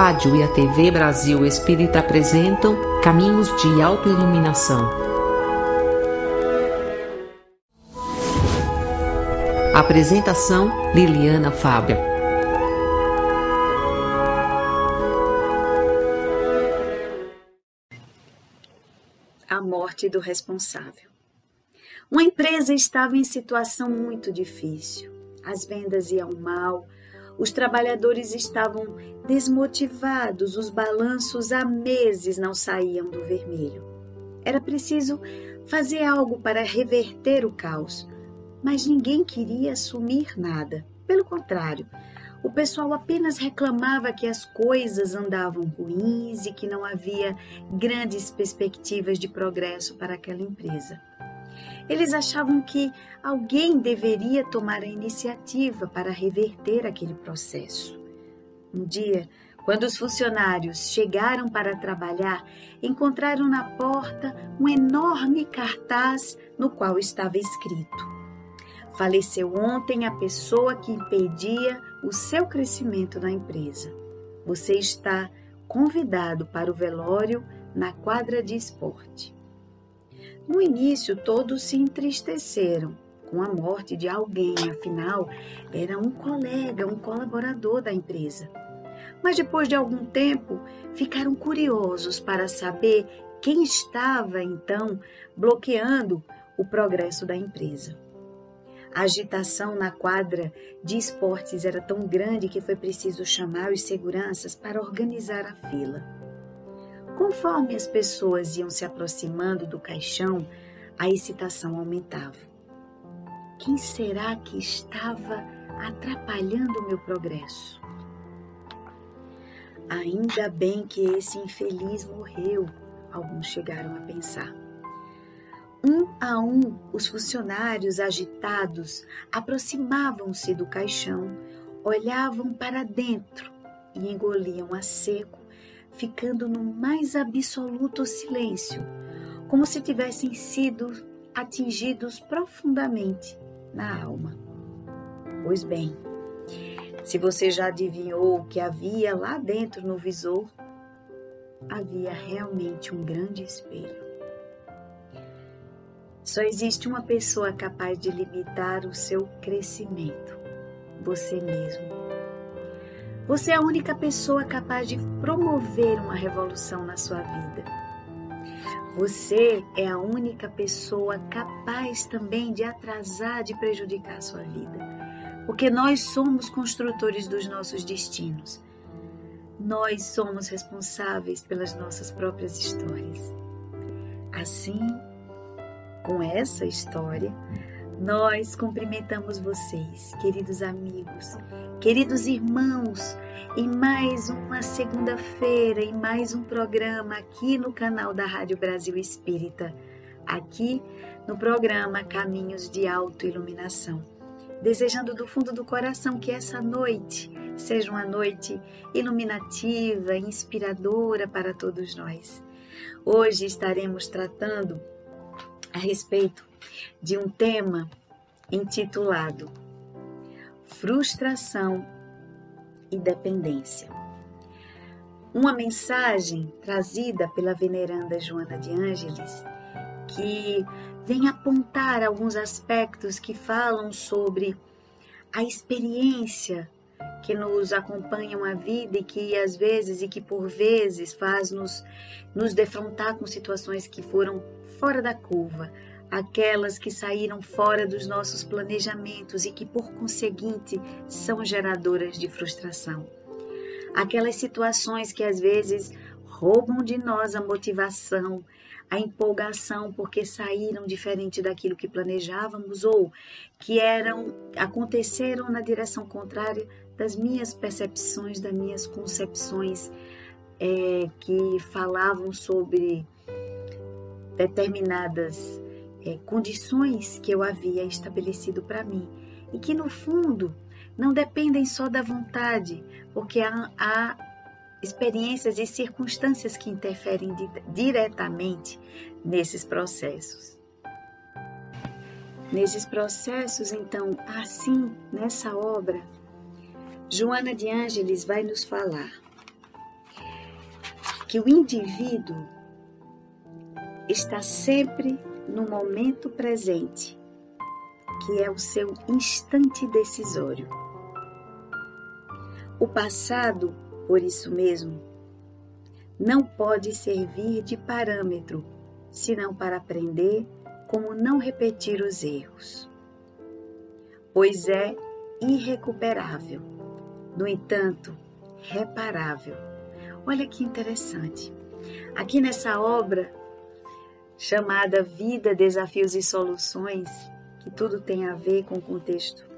rádio e a TV Brasil Espírita apresentam Caminhos de Autoiluminação. Apresentação Liliana Fábio. A morte do responsável. Uma empresa estava em situação muito difícil. As vendas iam mal, os trabalhadores estavam desmotivados, os balanços há meses não saíam do vermelho. Era preciso fazer algo para reverter o caos, mas ninguém queria assumir nada. Pelo contrário, o pessoal apenas reclamava que as coisas andavam ruins e que não havia grandes perspectivas de progresso para aquela empresa. Eles achavam que alguém deveria tomar a iniciativa para reverter aquele processo. Um dia, quando os funcionários chegaram para trabalhar, encontraram na porta um enorme cartaz no qual estava escrito: Faleceu ontem a pessoa que impedia o seu crescimento na empresa. Você está convidado para o velório na quadra de esporte. No início, todos se entristeceram com a morte de alguém, afinal, era um colega, um colaborador da empresa. Mas depois de algum tempo, ficaram curiosos para saber quem estava então bloqueando o progresso da empresa. A agitação na quadra de esportes era tão grande que foi preciso chamar os seguranças para organizar a fila. Conforme as pessoas iam se aproximando do caixão, a excitação aumentava. Quem será que estava atrapalhando o meu progresso? Ainda bem que esse infeliz morreu, alguns chegaram a pensar. Um a um, os funcionários agitados aproximavam-se do caixão, olhavam para dentro e engoliam a seco ficando no mais absoluto silêncio, como se tivessem sido atingidos profundamente na alma. Pois bem, se você já adivinhou o que havia lá dentro no visor, havia realmente um grande espelho. Só existe uma pessoa capaz de limitar o seu crescimento: você mesmo. Você é a única pessoa capaz de promover uma revolução na sua vida. Você é a única pessoa capaz também de atrasar, de prejudicar a sua vida. Porque nós somos construtores dos nossos destinos. Nós somos responsáveis pelas nossas próprias histórias. Assim, com essa história, nós cumprimentamos vocês, queridos amigos, queridos irmãos, em mais uma segunda-feira, em mais um programa aqui no canal da Rádio Brasil Espírita, aqui no programa Caminhos de Autoiluminação. Desejando do fundo do coração que essa noite seja uma noite iluminativa, inspiradora para todos nós. Hoje estaremos tratando a respeito de um tema intitulado Frustração e Dependência. Uma mensagem trazida pela veneranda Joana de Ângeles que vem apontar alguns aspectos que falam sobre a experiência que nos acompanham a vida e que às vezes e que por vezes faz nos nos defrontar com situações que foram fora da curva, aquelas que saíram fora dos nossos planejamentos e que, por conseguinte, são geradoras de frustração. Aquelas situações que às vezes roubam de nós a motivação, a empolgação porque saíram diferente daquilo que planejávamos ou que eram aconteceram na direção contrária das minhas percepções, das minhas concepções é, que falavam sobre determinadas é, condições que eu havia estabelecido para mim e que no fundo não dependem só da vontade, porque há, há experiências e circunstâncias que interferem di diretamente nesses processos. Nesses processos, então, assim, nessa obra, Joana de Ângeles vai nos falar Porque o indivíduo está sempre no momento presente, que é o seu instante decisório. O passado, por isso mesmo, não pode servir de parâmetro, senão para aprender como não repetir os erros. Pois é irrecuperável, no entanto, reparável. Olha que interessante. Aqui nessa obra chamada Vida, Desafios e Soluções, que tudo tem a ver com o contexto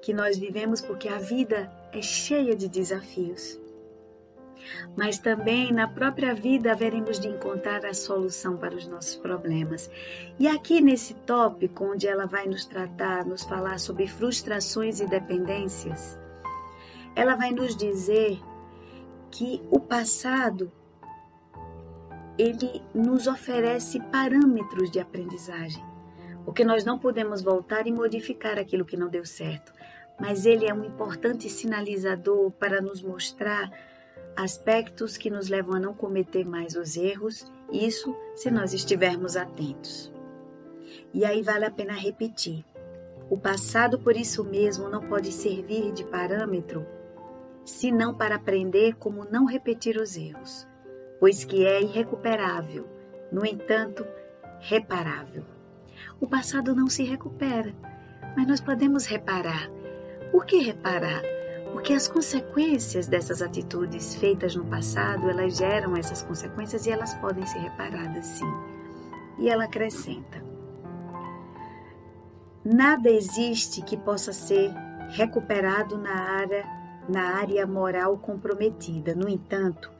que nós vivemos, porque a vida é cheia de desafios. Mas também na própria vida haveremos de encontrar a solução para os nossos problemas. E aqui nesse tópico, onde ela vai nos tratar, nos falar sobre frustrações e dependências, ela vai nos dizer que o passado ele nos oferece parâmetros de aprendizagem, porque nós não podemos voltar e modificar aquilo que não deu certo, mas ele é um importante sinalizador para nos mostrar aspectos que nos levam a não cometer mais os erros, isso se nós estivermos atentos. E aí vale a pena repetir: o passado, por isso mesmo, não pode servir de parâmetro, senão para aprender como não repetir os erros pois que é irrecuperável, no entanto, reparável. O passado não se recupera, mas nós podemos reparar. Por que reparar? Porque as consequências dessas atitudes feitas no passado, elas geram essas consequências e elas podem ser reparadas sim. E ela acrescenta: Nada existe que possa ser recuperado na área, na área moral comprometida. No entanto,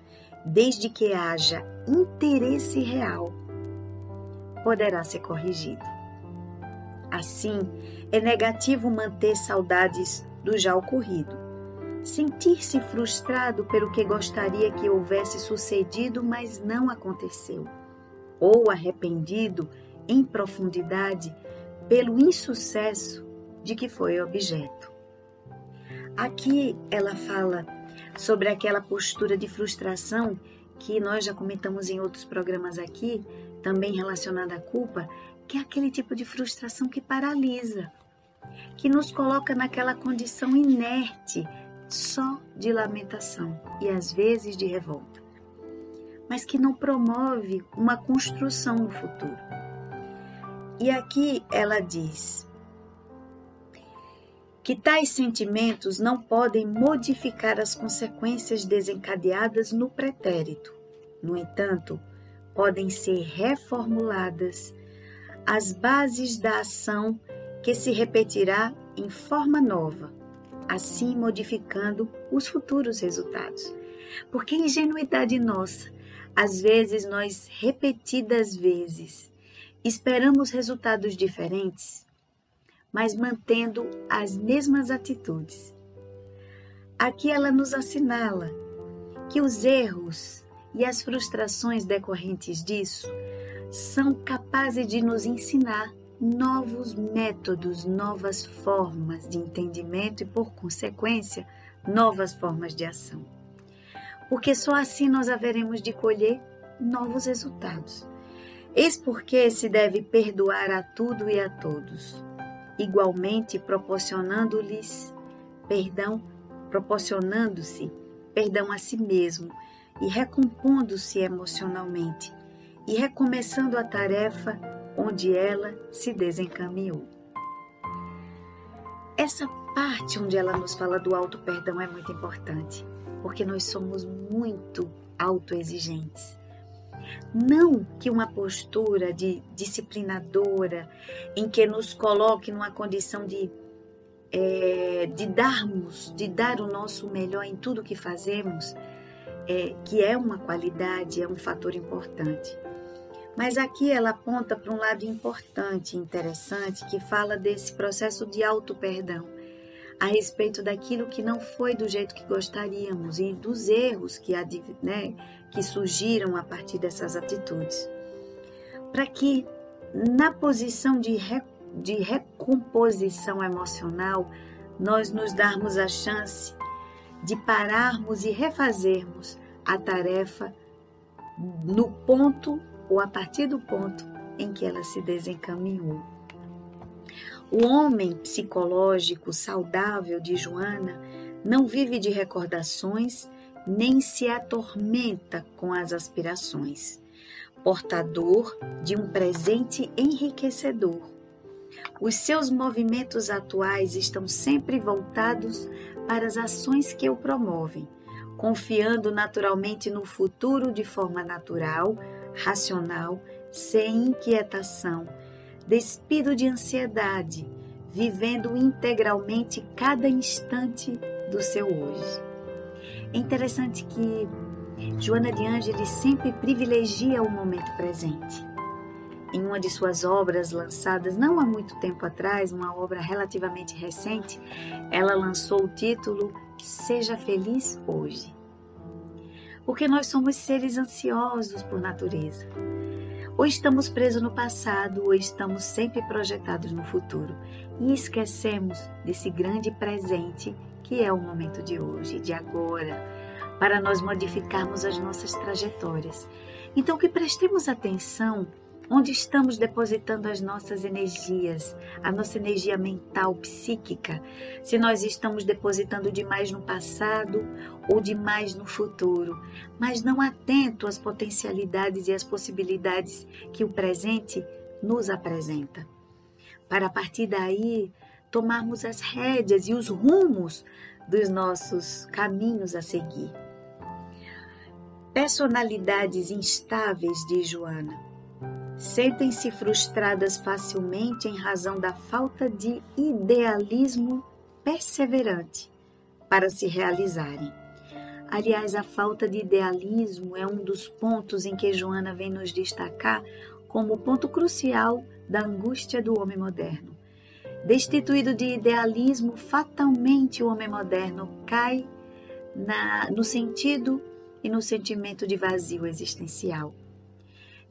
desde que haja interesse real, poderá ser corrigido. Assim, é negativo manter saudades do já ocorrido, sentir-se frustrado pelo que gostaria que houvesse sucedido, mas não aconteceu, ou arrependido em profundidade pelo insucesso de que foi objeto. Aqui ela fala sobre aquela postura de frustração que nós já comentamos em outros programas aqui, também relacionada à culpa, que é aquele tipo de frustração que paralisa, que nos coloca naquela condição inerte, só de lamentação e às vezes de revolta, mas que não promove uma construção no futuro. E aqui ela diz: que tais sentimentos não podem modificar as consequências desencadeadas no pretérito. No entanto, podem ser reformuladas as bases da ação que se repetirá em forma nova, assim modificando os futuros resultados. Porque ingenuidade nossa, às vezes nós repetidas vezes esperamos resultados diferentes mas mantendo as mesmas atitudes. Aqui ela nos assinala que os erros e as frustrações decorrentes disso são capazes de nos ensinar novos métodos, novas formas de entendimento e, por consequência, novas formas de ação. Porque só assim nós haveremos de colher novos resultados. Eis porque se deve perdoar a tudo e a todos, igualmente proporcionando-lhes perdão, proporcionando-se perdão a si mesmo e recompondo-se emocionalmente e recomeçando a tarefa onde ela se desencaminhou. Essa parte onde ela nos fala do auto perdão é muito importante, porque nós somos muito autoexigentes. Não que uma postura de disciplinadora, em que nos coloque numa condição de, é, de darmos, de dar o nosso melhor em tudo que fazemos, é, que é uma qualidade, é um fator importante. Mas aqui ela aponta para um lado importante, interessante, que fala desse processo de auto-perdão a respeito daquilo que não foi do jeito que gostaríamos e dos erros que, né, que surgiram a partir dessas atitudes. Para que, na posição de, re, de recomposição emocional, nós nos darmos a chance de pararmos e refazermos a tarefa no ponto ou a partir do ponto em que ela se desencaminhou. O homem psicológico saudável de Joana não vive de recordações nem se atormenta com as aspirações, portador de um presente enriquecedor. Os seus movimentos atuais estão sempre voltados para as ações que o promovem, confiando naturalmente no futuro de forma natural, racional, sem inquietação, despido de ansiedade, vivendo integralmente cada instante do seu hoje. É interessante que Joana de Ângeles sempre privilegia o momento presente. Em uma de suas obras lançadas não há muito tempo atrás, uma obra relativamente recente, ela lançou o título Seja Feliz Hoje. Porque nós somos seres ansiosos por natureza. Ou estamos presos no passado, ou estamos sempre projetados no futuro e esquecemos desse grande presente que é o momento de hoje, de agora, para nós modificarmos as nossas trajetórias. Então, que prestemos atenção onde estamos depositando as nossas energias, a nossa energia mental, psíquica, se nós estamos depositando demais no passado ou demais no futuro, mas não atento às potencialidades e às possibilidades que o presente nos apresenta. Para a partir daí tomarmos as rédeas e os rumos dos nossos caminhos a seguir. Personalidades instáveis de Joana sentem-se frustradas facilmente em razão da falta de idealismo perseverante para se realizarem. Aliás, a falta de idealismo é um dos pontos em que Joana vem nos destacar como ponto crucial da angústia do homem moderno. Destituído de idealismo, fatalmente o homem moderno cai na, no sentido e no sentimento de vazio existencial.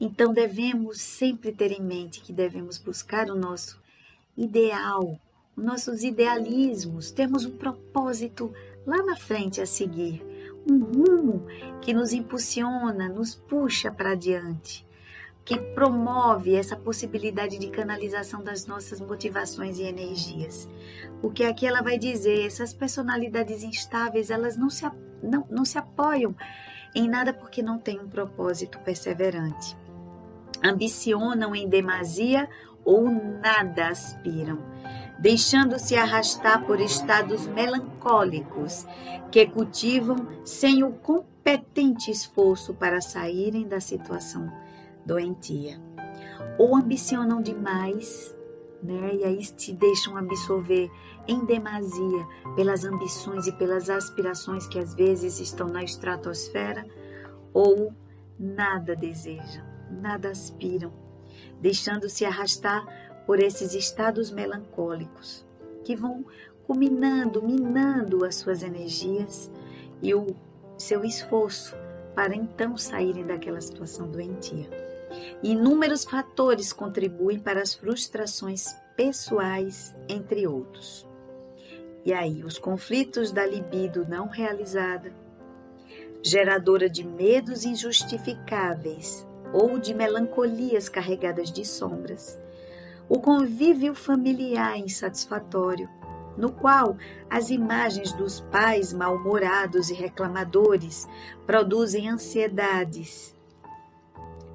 Então devemos sempre ter em mente que devemos buscar o nosso ideal, os nossos idealismos, temos um propósito lá na frente a seguir, um rumo que nos impulsiona, nos puxa para adiante que promove essa possibilidade de canalização das nossas motivações e energias. Porque aqui ela vai dizer, essas personalidades instáveis, elas não se, não, não se apoiam em nada porque não têm um propósito perseverante. Ambicionam em demasia ou nada aspiram, deixando-se arrastar por estados melancólicos que cultivam sem o competente esforço para saírem da situação doentia. Ou ambicionam demais, né? E aí se deixam absorver em demasia pelas ambições e pelas aspirações que às vezes estão na estratosfera, ou nada desejam, nada aspiram, deixando-se arrastar por esses estados melancólicos que vão culminando, minando as suas energias e o seu esforço para então saírem daquela situação doentia. Inúmeros fatores contribuem para as frustrações pessoais, entre outros. E aí, os conflitos da libido não realizada, geradora de medos injustificáveis ou de melancolias carregadas de sombras, o convívio familiar insatisfatório, no qual as imagens dos pais mal-humorados e reclamadores produzem ansiedades,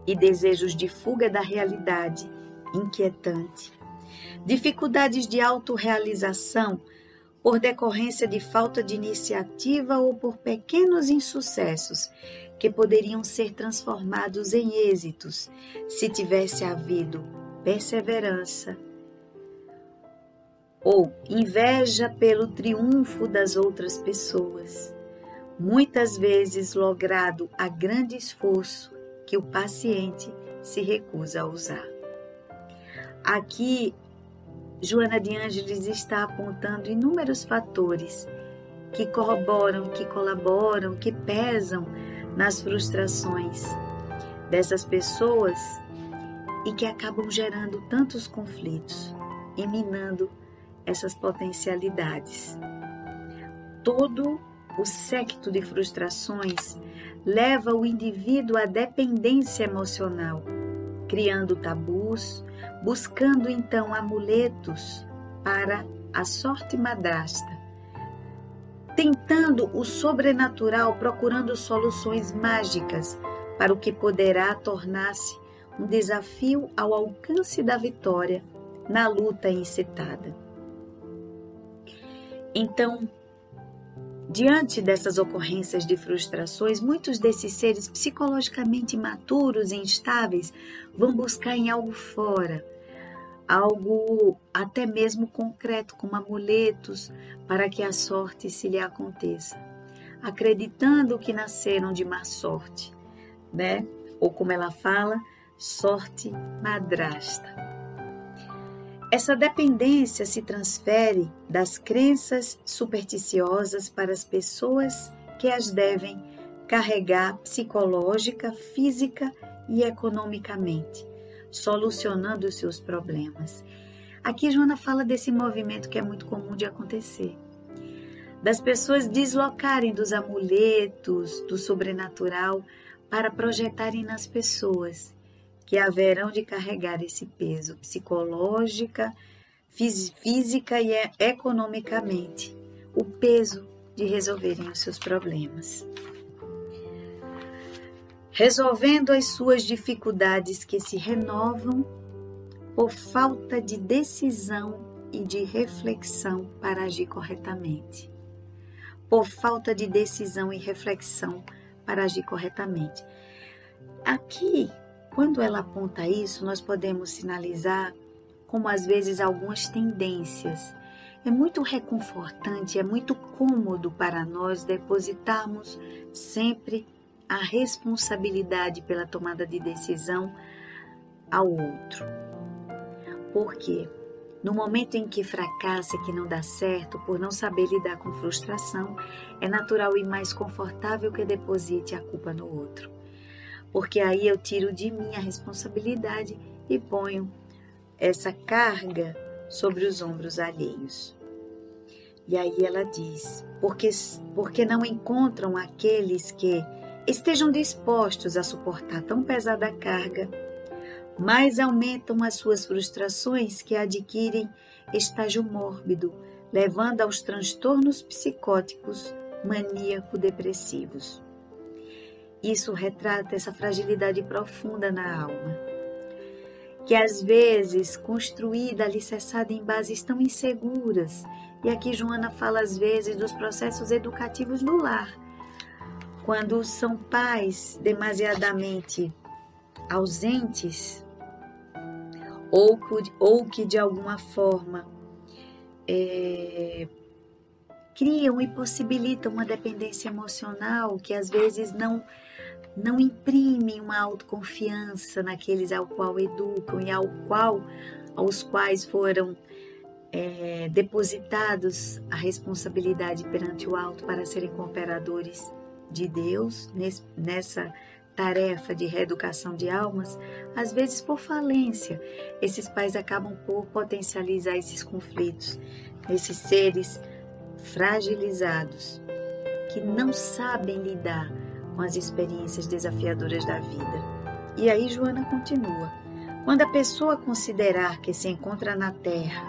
e desejos de fuga da realidade inquietante, dificuldades de autorrealização por decorrência de falta de iniciativa ou por pequenos insucessos que poderiam ser transformados em êxitos se tivesse havido perseverança ou inveja pelo triunfo das outras pessoas, muitas vezes logrado a grande esforço que o paciente se recusa a usar. Aqui, Joana de Ângeles está apontando inúmeros fatores que corroboram, que colaboram, que pesam nas frustrações dessas pessoas e que acabam gerando tantos conflitos e minando essas potencialidades. Todo o séquito de frustrações leva o indivíduo à dependência emocional, criando tabus, buscando então amuletos para a sorte madrasta, tentando o sobrenatural, procurando soluções mágicas para o que poderá tornar-se um desafio ao alcance da vitória na luta incitada. Então, diante dessas ocorrências de frustrações, muitos desses seres psicologicamente imaturos e instáveis vão buscar em algo fora, algo até mesmo concreto, como amuletos, para que a sorte se lhe aconteça, acreditando que nasceram de má sorte, né? Ou como ela fala, sorte madrasta. Essa dependência se transfere das crenças supersticiosas para as pessoas que as devem carregar psicológica, física e economicamente, solucionando os seus problemas. Aqui Joana fala desse movimento que é muito comum de acontecer. Das pessoas deslocarem dos amuletos, do sobrenatural, para projetarem nas pessoas que haverão de carregar esse peso psicológica, física e economicamente, o peso de resolverem os seus problemas. Resolvendo as suas dificuldades que se renovam por falta de decisão e de reflexão para agir corretamente. Por falta de decisão e reflexão para agir corretamente. Aqui quando ela aponta isso, nós podemos sinalizar como às vezes algumas tendências. É muito reconfortante, é muito cômodo para nós depositarmos sempre a responsabilidade pela tomada de decisão ao outro. Por quê? No momento em que fracassa, que não dá certo, por não saber lidar com frustração, é natural e mais confortável que deposite a culpa no outro porque aí eu tiro de mim a responsabilidade e ponho essa carga sobre os ombros alheios. E aí ela diz: porque, porque não encontram aqueles que estejam dispostos a suportar tão pesada carga, mais aumentam as suas frustrações que adquirem estágio mórbido, levando aos transtornos psicóticos maníaco-depressivos. Isso retrata essa fragilidade profunda na alma, que às vezes construída, alicerçada em bases tão inseguras. E aqui Joana fala às vezes dos processos educativos no lar, quando são pais demasiadamente ausentes ou, ou que de alguma forma é, criam e possibilitam uma dependência emocional que às vezes não não imprimem uma autoconfiança naqueles ao qual educam e ao qual aos quais foram é, depositados a responsabilidade perante o alto para serem cooperadores de Deus nesse, nessa tarefa de reeducação de almas, às vezes por falência, esses pais acabam por potencializar esses conflitos, esses seres fragilizados que não sabem lidar com as experiências desafiadoras da vida. E aí Joana continua: quando a pessoa considerar que se encontra na Terra,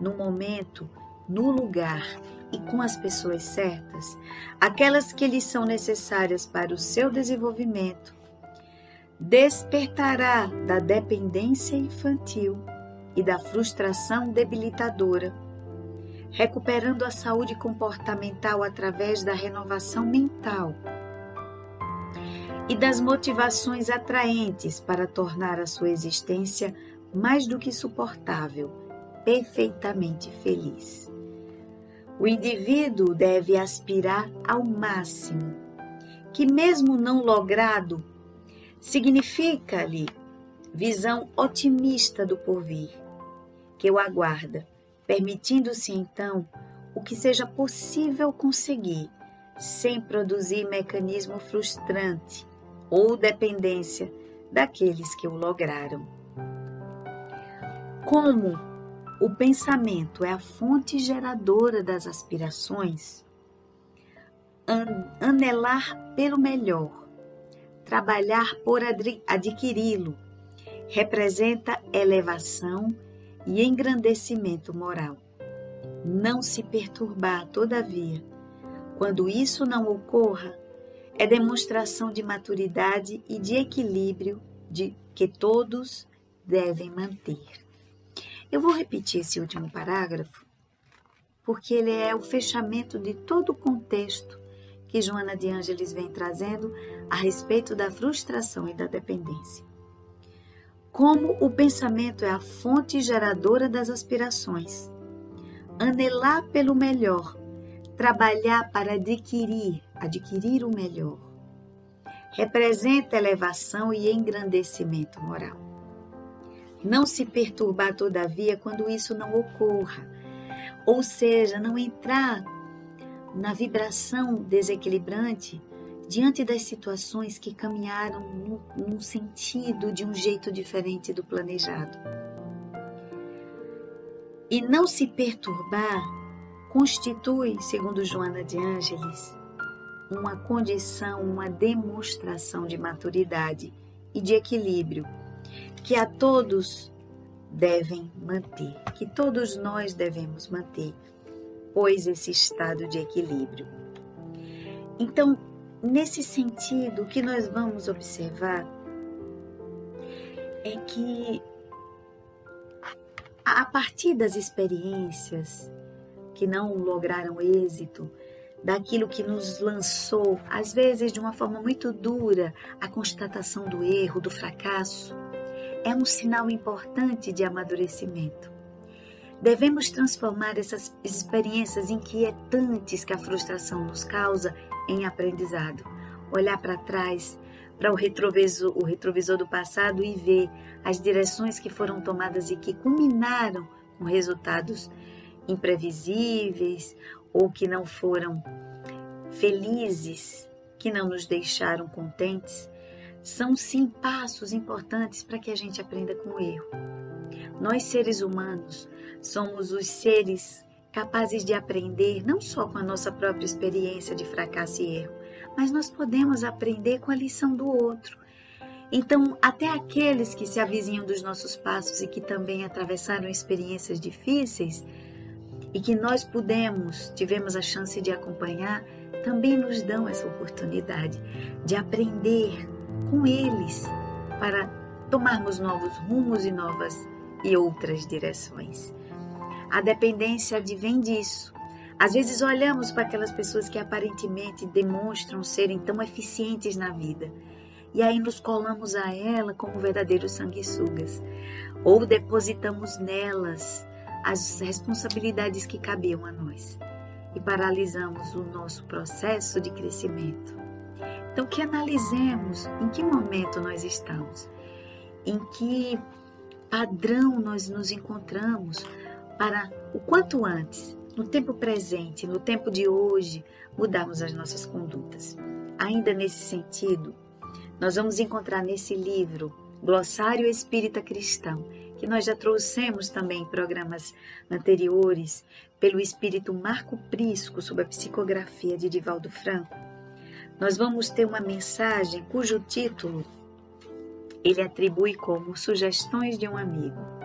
no momento, no lugar e com as pessoas certas, aquelas que lhe são necessárias para o seu desenvolvimento, despertará da dependência infantil e da frustração debilitadora, recuperando a saúde comportamental através da renovação mental e das motivações atraentes para tornar a sua existência mais do que suportável, perfeitamente feliz. O indivíduo deve aspirar ao máximo, que, mesmo não logrado, significa-lhe visão otimista do porvir, que o aguarda, permitindo-se então o que seja possível conseguir, sem produzir mecanismo frustrante ou dependência daqueles que o lograram. Como o pensamento é a fonte geradora das aspirações, anelar pelo melhor trabalhar por adquiri-lo. Representa elevação e engrandecimento moral. Não se perturbar, todavia, quando isso não ocorra, é demonstração de maturidade e de equilíbrio de que todos devem manter. Eu vou repetir esse último parágrafo porque ele é o fechamento de todo o contexto que Joana de Ângeles vem trazendo a respeito da frustração e da dependência. Como o pensamento é a fonte geradora das aspirações, anelar pelo melhor, trabalhar para adquirir, adquirir o melhor, representa elevação e engrandecimento moral. Não se perturbar, todavia, quando isso não ocorra, ou seja, não entrar na vibração desequilibrante diante das situações que caminharam num, sentido de um jeito diferente do planejado. E não se perturbar constitui, segundo Joana de Ângeles, uma condição, uma demonstração de maturidade e de equilíbrio que a todos devem manter, que todos nós devemos manter, pois esse estado de equilíbrio. Então, nesse sentido, o que nós vamos observar é que a partir das experiências que não lograram êxito, daquilo que nos lançou, às vezes de uma forma muito dura, a constatação do erro, do fracasso, é um sinal importante de amadurecimento. Devemos transformar essas experiências inquietantes que a frustração nos causa em aprendizado. Olhar para trás, para o retrovisor, o retrovisor do passado e ver as direções que foram tomadas e que culminaram com resultados imprevisíveis ou que não foram felizes, que não nos deixaram contentes são sim passos importantes para que a gente aprenda com o erro. Nós, seres humanos, somos os seres capazes de aprender não só com a nossa própria experiência de fracasso e erro, mas nós podemos aprender com a lição do outro. Então, até aqueles que se avizinham dos nossos passos e que também atravessaram experiências difíceis e que nós pudemos, tivemos a chance de acompanhar, também nos dão essa oportunidade de aprender com eles para tomarmos novos rumos e novas e outras direções. A dependência advém disso. Às vezes olhamos para aquelas pessoas que aparentemente demonstram serem tão eficientes na vida e aí nos colamos a ela como verdadeiros sanguessugas ou depositamos nelas as responsabilidades que cabiam a nós e paralisamos o nosso processo de crescimento. Então, que analisemos em que momento nós estamos, em que padrão nós nos encontramos para o quanto antes, no tempo presente, no tempo de hoje, mudarmos as nossas condutas. Ainda nesse sentido, nós vamos encontrar nesse livro, Glossário Espírita Cristão, que nós já trouxemos também em programas anteriores, pelo espírito Marco Prisco, sob a psicografia de Divaldo Franco nós vamos ter uma mensagem cujo título ele atribui como Sugestões de um Amigo.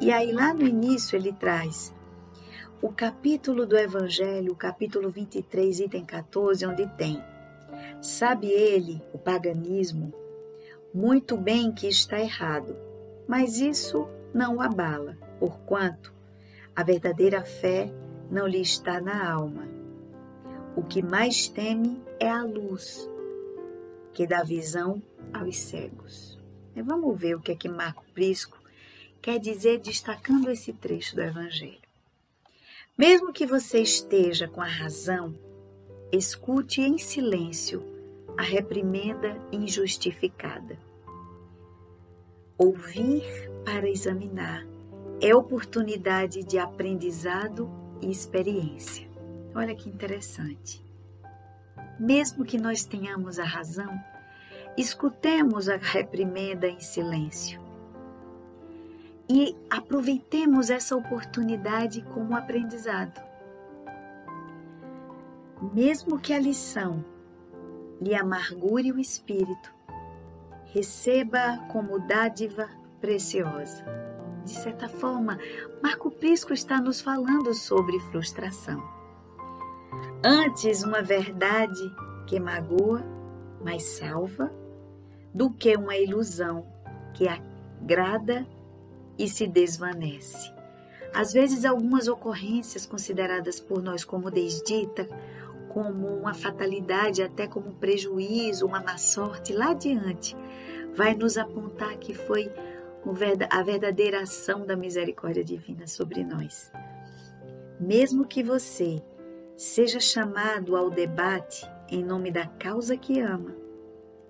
E aí, lá no início, ele traz o capítulo do Evangelho, capítulo 23, item 14, onde tem: Sabe ele, o paganismo, muito bem que está errado, mas isso não o abala, porquanto a verdadeira fé não lhe está na alma o que mais teme é a luz, que dá visão aos cegos. Vamos ver o que é que Marco Prisco quer dizer destacando esse trecho do Evangelho. Mesmo que você esteja com a razão, escute em silêncio a reprimenda injustificada. Ouvir para examinar é oportunidade de aprendizado e experiência. Olha que interessante. Mesmo que nós tenhamos a razão, escutemos a reprimenda em silêncio e aproveitemos essa oportunidade como aprendizado. Mesmo que a lição lhe amargure o espírito, receba como dádiva preciosa. De certa forma, Marco Prisco está nos falando sobre frustração. Antes uma verdade que magoa, mas salva, do que uma ilusão que agrada e se desvanece. Às vezes, algumas ocorrências consideradas por nós como desdita, como uma fatalidade, até como prejuízo, uma má sorte, lá adiante, vai nos apontar que foi a verdadeira ação da misericórdia divina sobre nós. Mesmo que você seja chamado ao debate em nome da causa que ama,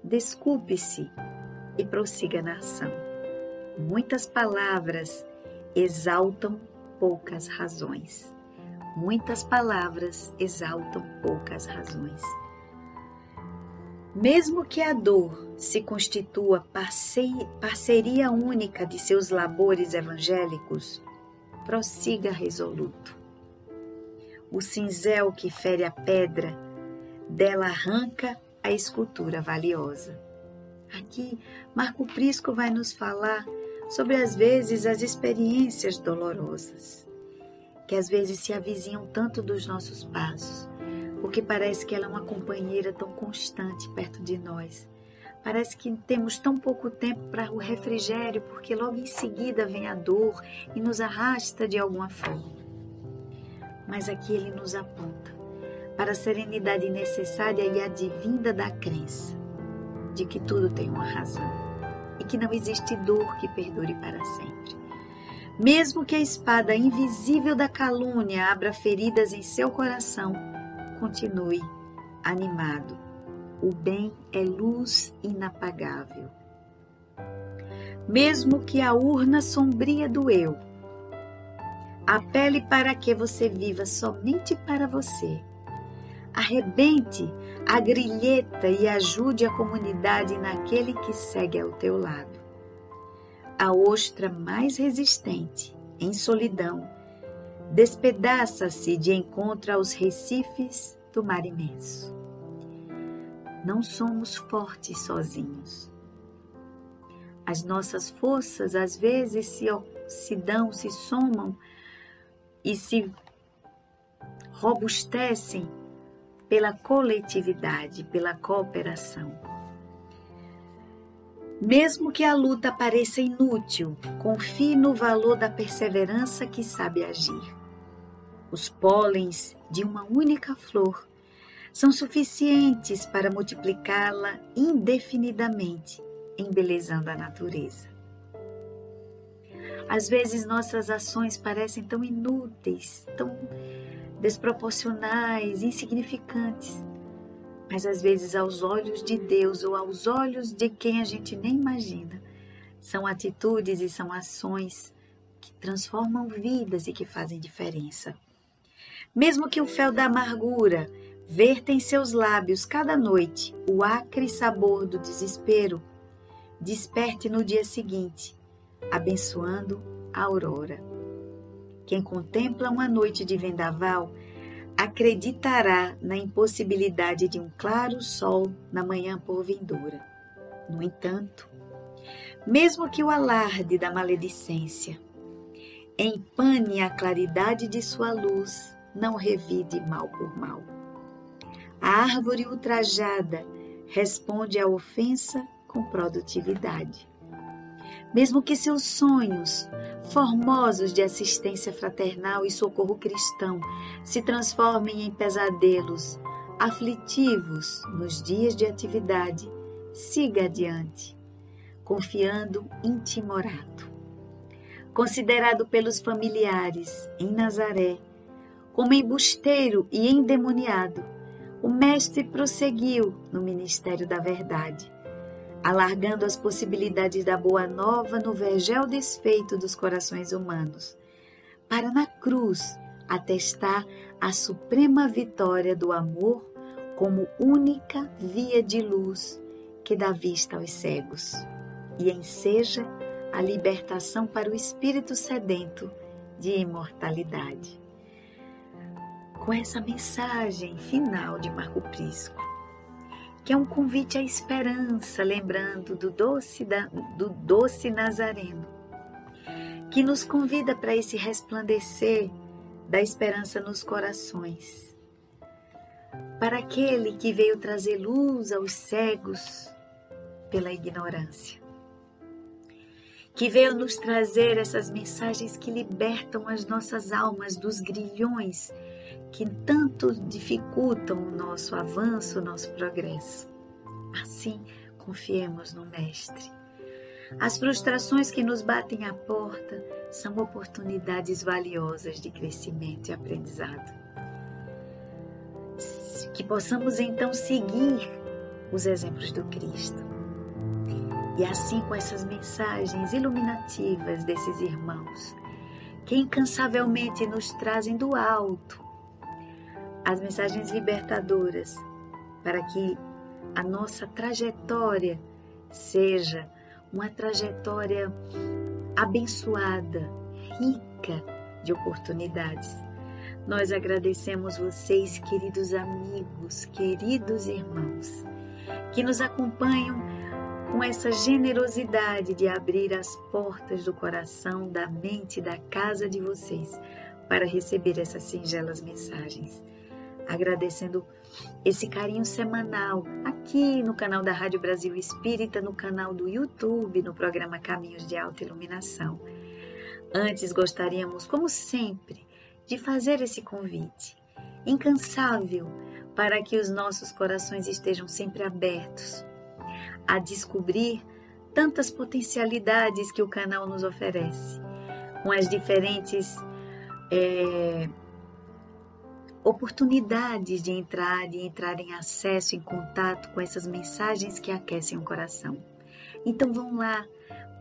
desculpe-se e prossiga na ação. Muitas palavras exaltam poucas razões. Muitas palavras exaltam poucas razões. Mesmo que a dor se constitua parceria única de seus labores evangélicos, prossiga resoluto. O cinzel que fere a pedra, dela arranca a escultura valiosa. Aqui, Marco Prisco vai nos falar sobre às vezes as experiências dolorosas, que às vezes se avizinham tanto dos nossos passos, porque parece que ela é uma companheira tão constante perto de nós. Parece que temos tão pouco tempo para o refrigério, porque logo em seguida vem a dor e nos arrasta de alguma forma. Mas aqui ele nos aponta para a serenidade necessária e advinda da crença de que tudo tem uma razão e que não existe dor que perdure para sempre. Mesmo que a espada invisível da calúnia abra feridas em seu coração, continue animado. O bem é luz inapagável. Mesmo que a urna sombria do eu apele para que você viva somente para você Arrebente a grilheta e ajude a comunidade naquele que segue ao teu lado. A ostra mais resistente, em solidão, despedaça-se de encontro aos recifes do mar imenso. Não somos fortes sozinhos. As nossas forças às vezes se, se dão, se somam e se robustecem pela coletividade, pela cooperação. Mesmo que a luta pareça inútil, confie no valor da perseverança que sabe agir. Os pólens de uma única flor são suficientes para multiplicá-la indefinidamente, embelezando a natureza. Às vezes nossas ações parecem tão inúteis, tão desproporcionais, insignificantes. Mas às vezes, aos olhos de Deus ou aos olhos de quem a gente nem imagina, são atitudes e são ações que transformam vidas e que fazem diferença. Mesmo que o fel da amargura verta em seus lábios cada noite o acre sabor do desespero, desperte no dia seguinte, abençoando a aurora. Quem contempla uma noite de vendaval acreditará na impossibilidade de um claro sol na manhã por vindoura. No entanto, mesmo que o alarde da maledicência empane a claridade de sua luz, não revide mal por mal. A árvore ultrajada responde à ofensa com produtividade mesmo que seus sonhos formosos de assistência fraternal e socorro cristão se transformem em pesadelos aflitivos nos dias de atividade, siga adiante, confiando intimorado. Considerado pelos familiares em Nazaré como embusteiro e endemoniado, o Mestre prosseguiu no ministério da verdade alargando as possibilidades da boa nova no vergel desfeito dos corações humanos, para na cruz atestar a suprema vitória do amor como única via de luz que dá vista aos cegos e enseja a libertação para o espírito sedento de imortalidade. Com essa mensagem final de Marco Prisco, que é um convite à esperança, lembrando do doce, da, do doce Nazareno, que nos convida para esse resplandecer da esperança nos corações. Para aquele que veio trazer luz aos cegos pela ignorância. Que veio nos trazer essas mensagens que libertam as nossas almas dos grilhões que tanto dificultam o nosso avanço, o nosso progresso. Assim, confiemos no Mestre. As frustrações que nos batem à porta são oportunidades valiosas de crescimento e aprendizado. Que possamos então seguir os exemplos do Cristo. E assim, com essas mensagens iluminativas desses irmãos, que incansavelmente nos trazem do alto as mensagens libertadoras para que a nossa trajetória seja uma trajetória abençoada, rica de oportunidades. Nós agradecemos vocês, queridos amigos, queridos irmãos, que nos acompanham com essa generosidade de abrir as portas do coração, da mente, da casa de vocês para receber essas singelas mensagens agradecendo esse carinho semanal aqui no canal da Rádio Brasil Espírita, no canal do YouTube, no programa Caminhos de Alta Iluminação. Antes gostaríamos, como sempre, de fazer esse convite incansável para que os nossos corações estejam sempre abertos a descobrir tantas potencialidades que o canal nos oferece, com as diferentes é, oportunidades de entrar, de entrar em acesso, em contato com essas mensagens que aquecem o coração. Então vão lá,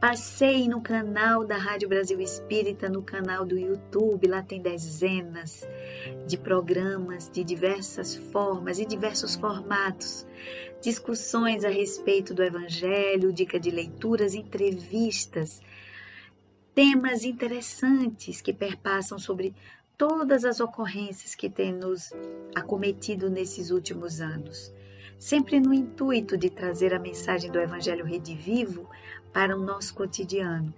passeiem no canal da Rádio Brasil Espírita, no canal do YouTube, lá tem dezenas de programas de diversas formas e diversos formatos. Discussões a respeito do Evangelho, dica de leituras, entrevistas, temas interessantes que perpassam sobre todas as ocorrências que têm nos acometido nesses últimos anos, sempre no intuito de trazer a mensagem do Evangelho redivivo para o nosso cotidiano,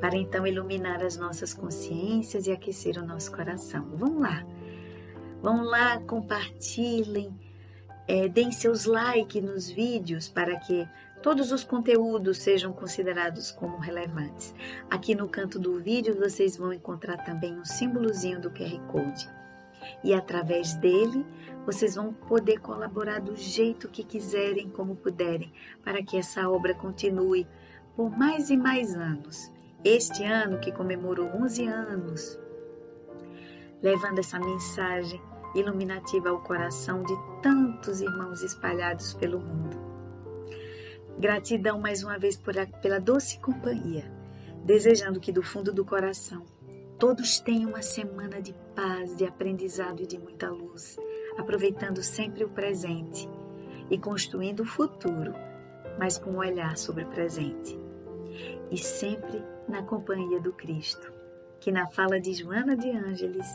para então iluminar as nossas consciências e aquecer o nosso coração. Vamos lá, vão lá, compartilhem, é, deem seus likes nos vídeos para que todos os conteúdos sejam considerados como relevantes. Aqui no canto do vídeo vocês vão encontrar também um símbolozinho do QR Code. E através dele vocês vão poder colaborar do jeito que quiserem, como puderem, para que essa obra continue por mais e mais anos. Este ano que comemorou 11 anos, levando essa mensagem iluminativa ao coração de tantos irmãos espalhados pelo mundo. Gratidão mais uma vez por pela doce companhia, desejando que do fundo do coração todos tenham uma semana de paz, de aprendizado e de muita luz, aproveitando sempre o presente e construindo o futuro, mas com um olhar sobre o presente. E sempre na companhia do Cristo, que na fala de Joana de Ângeles,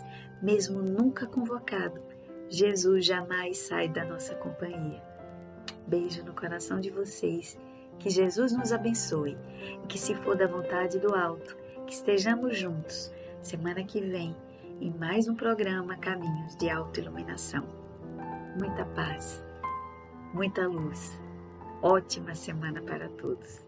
mesmo nunca convocado, Jesus jamais sai da nossa companhia. Beijo no coração de vocês. Que Jesus nos abençoe e que, se for da vontade do alto, que estejamos juntos semana que vem em mais um programa Caminhos de Autoiluminação. Muita paz, muita luz. Ótima semana para todos.